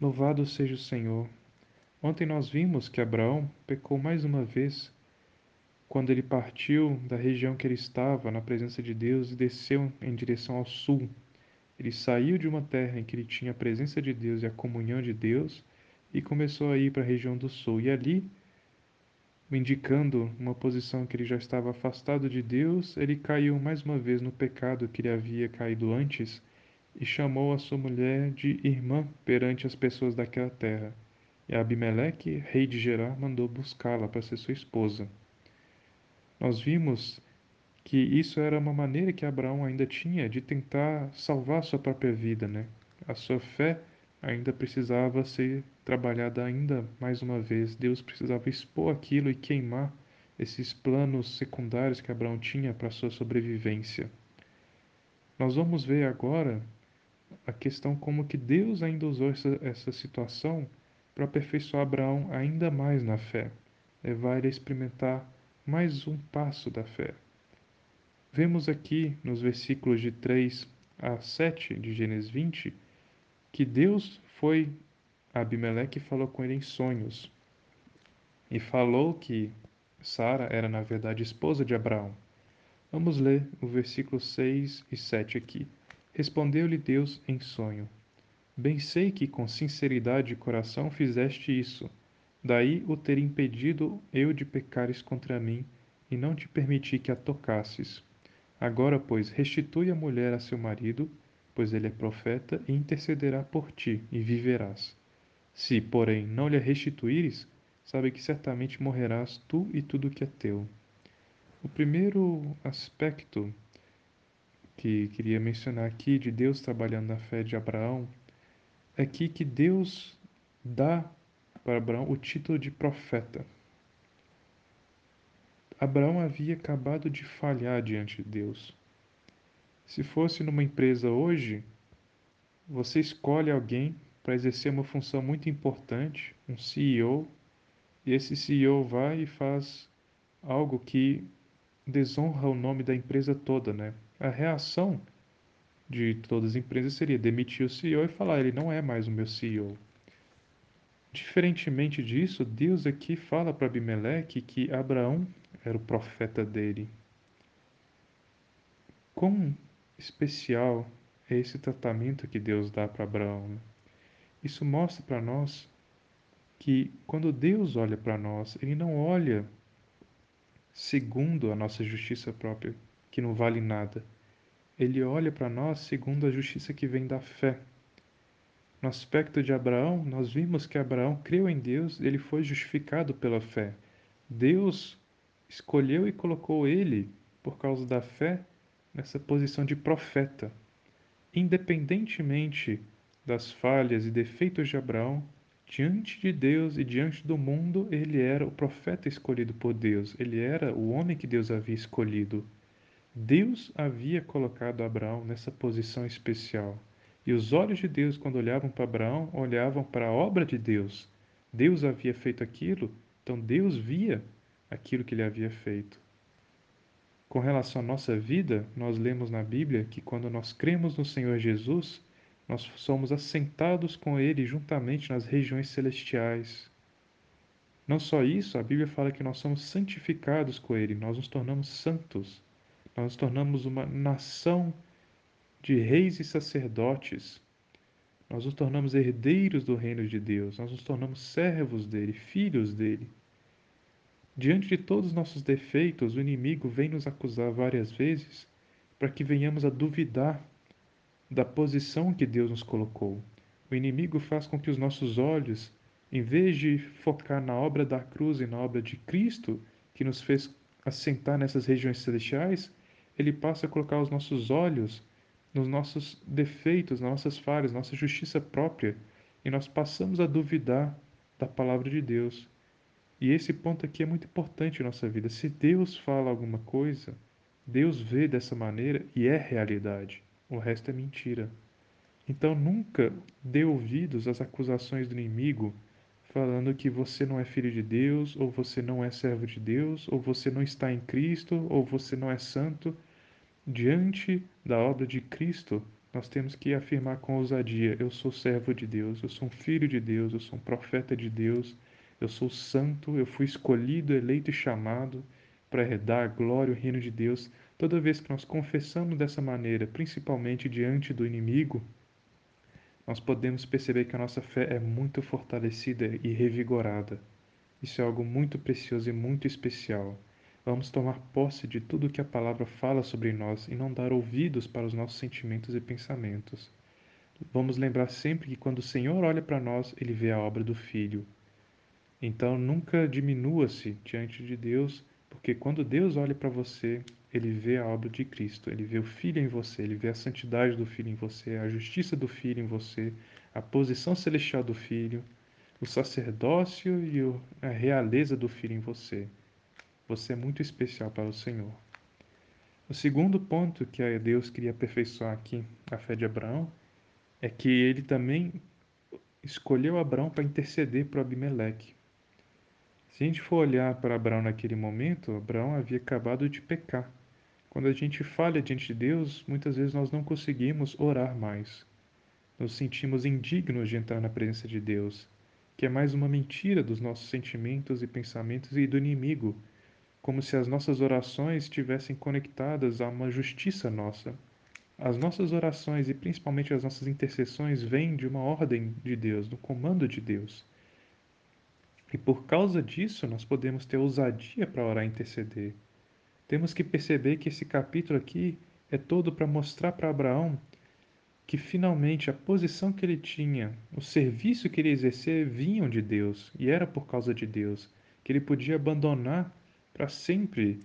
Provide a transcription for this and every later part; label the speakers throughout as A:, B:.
A: Louvado seja o Senhor. Ontem nós vimos que Abraão pecou mais uma vez quando ele partiu da região que ele estava, na presença de Deus, e desceu em direção ao sul. Ele saiu de uma terra em que ele tinha a presença de Deus e a comunhão de Deus e começou a ir para a região do sul. E ali, indicando uma posição que ele já estava afastado de Deus, ele caiu mais uma vez no pecado que ele havia caído antes e chamou a sua mulher de irmã perante as pessoas daquela terra. E Abimeleque, rei de Gerar, mandou buscá-la para ser sua esposa. Nós vimos que isso era uma maneira que Abraão ainda tinha de tentar salvar sua própria vida, né? A sua fé ainda precisava ser trabalhada ainda mais uma vez. Deus precisava expor aquilo e queimar esses planos secundários que Abraão tinha para sua sobrevivência. Nós vamos ver agora a questão como que Deus ainda usou essa, essa situação para aperfeiçoar Abraão ainda mais na fé, levar ele a experimentar mais um passo da fé. Vemos aqui nos versículos de 3 a 7 de Gênesis 20 que Deus foi a Abimeleque e falou com ele em sonhos. E falou que Sara era na verdade esposa de Abraão. Vamos ler o versículo 6 e 7 aqui. Respondeu-lhe Deus em sonho: Bem sei que com sinceridade de coração fizeste isso. Daí o ter impedido eu de pecares contra mim e não te permiti que a tocasses. Agora, pois, restitui a mulher a seu marido, pois ele é profeta, e intercederá por ti, e viverás. Se, porém, não lhe restituíres, sabe que certamente morrerás tu e tudo que é teu. O primeiro aspecto que queria mencionar aqui de Deus trabalhando na fé de Abraão é aqui que Deus dá para Abraão o título de profeta. Abraão havia acabado de falhar diante de Deus. Se fosse numa empresa hoje, você escolhe alguém para exercer uma função muito importante, um CEO, e esse CEO vai e faz algo que desonra o nome da empresa toda, né? A reação de todas as empresas seria demitir o CEO e falar: ele não é mais o meu CEO. Diferentemente disso, Deus aqui fala para Abimeleque que Abraão era o profeta dele. Quão especial é esse tratamento que Deus dá para Abraão? Né? Isso mostra para nós que quando Deus olha para nós, Ele não olha segundo a nossa justiça própria, que não vale nada. Ele olha para nós segundo a justiça que vem da fé. No aspecto de Abraão, nós vimos que Abraão creu em Deus, ele foi justificado pela fé. Deus escolheu e colocou ele, por causa da fé, nessa posição de profeta. Independentemente das falhas e defeitos de Abraão, diante de Deus e diante do mundo, ele era o profeta escolhido por Deus, ele era o homem que Deus havia escolhido. Deus havia colocado Abraão nessa posição especial. E os olhos de Deus, quando olhavam para Abraão, olhavam para a obra de Deus. Deus havia feito aquilo, então Deus via aquilo que ele havia feito. Com relação à nossa vida, nós lemos na Bíblia que quando nós cremos no Senhor Jesus, nós somos assentados com Ele juntamente nas regiões celestiais. Não só isso, a Bíblia fala que nós somos santificados com Ele, nós nos tornamos santos, nós nos tornamos uma nação de reis e sacerdotes, nós nos tornamos herdeiros do reino de Deus, nós nos tornamos servos dele, filhos dele. Diante de todos os nossos defeitos, o inimigo vem nos acusar várias vezes para que venhamos a duvidar da posição que Deus nos colocou. O inimigo faz com que os nossos olhos, em vez de focar na obra da cruz e na obra de Cristo, que nos fez assentar nessas regiões celestiais, ele passa a colocar os nossos olhos nos nossos defeitos, nas nossas falhas, nossa justiça própria, e nós passamos a duvidar da palavra de Deus. E esse ponto aqui é muito importante em nossa vida. Se Deus fala alguma coisa, Deus vê dessa maneira e é realidade o resto é mentira. Então nunca dê ouvidos às acusações do inimigo falando que você não é filho de Deus, ou você não é servo de Deus, ou você não está em Cristo, ou você não é santo. Diante da obra de Cristo, Nós temos que afirmar com ousadia: eu sou servo de Deus, eu sou um filho de Deus, eu sou um profeta de Deus, eu sou santo, eu fui escolhido, eleito e chamado para herdar a glória e o reino de Deus. Toda vez que nós confessamos dessa maneira, principalmente diante do inimigo, nós podemos perceber que a nossa fé é muito fortalecida e revigorada. Isso é algo muito precioso e muito especial. Vamos tomar posse de tudo que a palavra fala sobre nós e não dar ouvidos para os nossos sentimentos e pensamentos. Vamos lembrar sempre que quando o Senhor olha para nós, ele vê a obra do Filho. Então nunca diminua-se diante de Deus, porque quando Deus olha para você, ele vê a obra de Cristo, ele vê o Filho em você, ele vê a santidade do Filho em você, a justiça do Filho em você, a posição celestial do Filho, o sacerdócio e a realeza do Filho em você. Você é muito especial para o Senhor. O segundo ponto que Deus queria aperfeiçoar aqui, a fé de Abraão, é que ele também escolheu Abraão para interceder para Abimeleque. Se a gente for olhar para Abraão naquele momento, Abraão havia acabado de pecar. Quando a gente falha diante de Deus, muitas vezes nós não conseguimos orar mais. Nos sentimos indignos de entrar na presença de Deus, que é mais uma mentira dos nossos sentimentos e pensamentos e do inimigo como se as nossas orações estivessem conectadas a uma justiça nossa. As nossas orações e principalmente as nossas intercessões vêm de uma ordem de Deus, do comando de Deus. E por causa disso, nós podemos ter ousadia para orar e interceder. Temos que perceber que esse capítulo aqui é todo para mostrar para Abraão que finalmente a posição que ele tinha, o serviço que ele exercia vinham de Deus e era por causa de Deus, que ele podia abandonar para sempre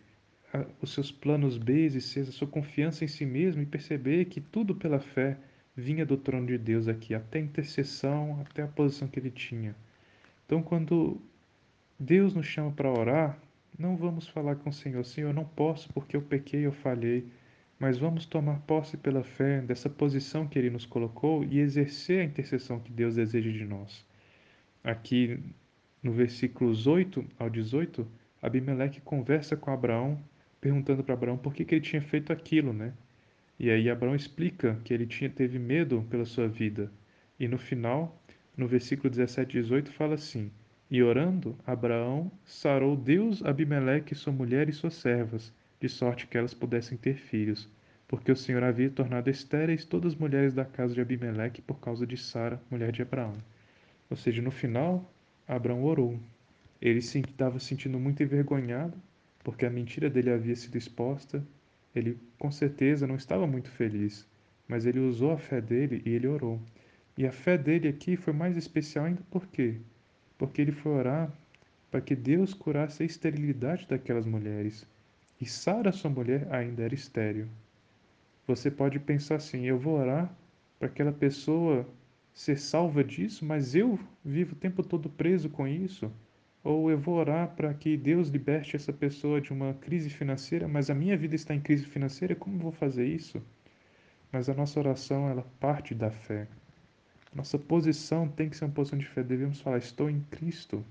A: os seus planos B e C, a sua confiança em si mesmo e perceber que tudo pela fé vinha do trono de Deus aqui, até a intercessão, até a posição que ele tinha. Então, quando Deus nos chama para orar, não vamos falar com o Senhor, Senhor, não posso porque eu pequei, eu falhei, mas vamos tomar posse pela fé dessa posição que Ele nos colocou e exercer a intercessão que Deus deseja de nós. Aqui no versículos 8 ao 18, Abimeleque conversa com Abraão, perguntando para Abraão por que, que ele tinha feito aquilo, né? E aí Abraão explica que ele tinha, teve medo pela sua vida. E no final, no versículo 17 e 18, fala assim: E orando, Abraão sarou Deus Abimeleque, sua mulher e suas servas, de sorte que elas pudessem ter filhos, porque o Senhor havia tornado estéreis todas as mulheres da casa de Abimeleque por causa de Sara, mulher de Abraão. Ou seja, no final, Abraão orou, ele se estava sentindo muito envergonhado, porque a mentira dele havia sido exposta. Ele com certeza não estava muito feliz, mas ele usou a fé dele e ele orou. E a fé dele aqui foi mais especial ainda por quê? Porque ele foi orar para que Deus curasse a esterilidade daquelas mulheres. E Sara, sua mulher, ainda era estéril. Você pode pensar assim: eu vou orar para aquela pessoa ser salva disso, mas eu vivo o tempo todo preso com isso. Ou eu vou orar para que Deus liberte essa pessoa de uma crise financeira, mas a minha vida está em crise financeira, como vou fazer isso? Mas a nossa oração, ela parte da fé. Nossa posição tem que ser uma posição de fé. Devemos falar: estou em Cristo.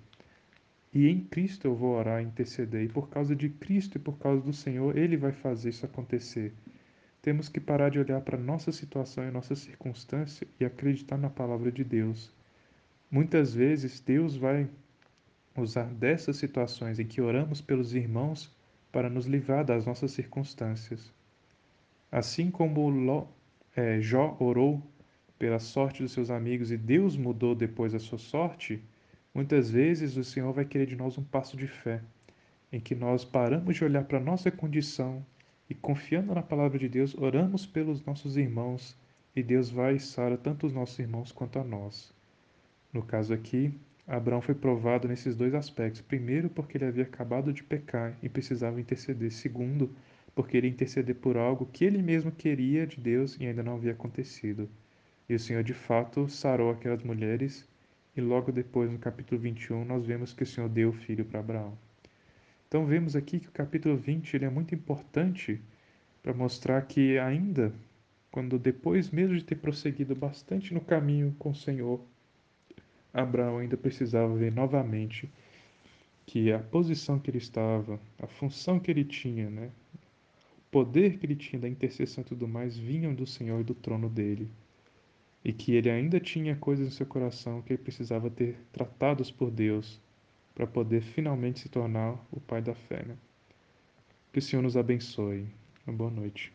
A: E em Cristo eu vou orar interceder. E por causa de Cristo e por causa do Senhor, Ele vai fazer isso acontecer. Temos que parar de olhar para nossa situação e nossa circunstância e acreditar na palavra de Deus. Muitas vezes Deus vai usar dessas situações em que oramos pelos irmãos para nos livrar das nossas circunstâncias. Assim como Ló, é, Jó orou pela sorte dos seus amigos e Deus mudou depois a sua sorte, muitas vezes o Senhor vai querer de nós um passo de fé, em que nós paramos de olhar para a nossa condição e, confiando na palavra de Deus, oramos pelos nossos irmãos e Deus vai e sara tanto os nossos irmãos quanto a nós. No caso aqui, Abraão foi provado nesses dois aspectos. Primeiro, porque ele havia acabado de pecar e precisava interceder. Segundo, porque ele interceder por algo que ele mesmo queria de Deus e ainda não havia acontecido. E o Senhor de fato sarou aquelas mulheres, e logo depois, no capítulo 21, nós vemos que o Senhor deu o filho para Abraão. Então vemos aqui que o capítulo 20 ele é muito importante para mostrar que ainda, quando depois mesmo de ter prosseguido bastante no caminho com o Senhor, Abraão ainda precisava ver novamente que a posição que ele estava, a função que ele tinha, né, poder que ele tinha da intercessão e tudo mais vinham do Senhor e do trono dele. E que ele ainda tinha coisas no seu coração que ele precisava ter tratados por Deus para poder finalmente se tornar o pai da fé. Né? Que o Senhor nos abençoe. Uma boa noite.